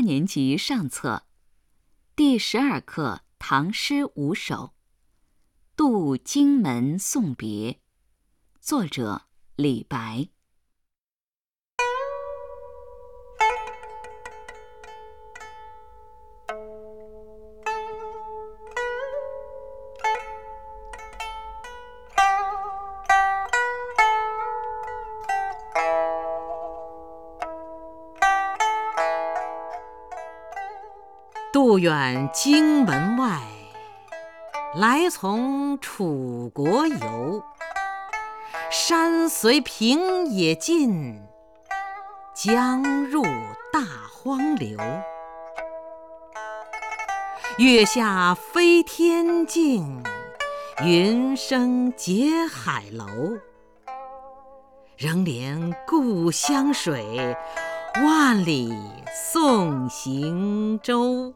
八年级上册，第十二课《唐诗五首》《渡荆门送别》，作者李白。渡远荆门外，来从楚国游。山随平野尽，江入大荒流。月下飞天镜，云生结海楼。仍怜故乡水，万里送行舟。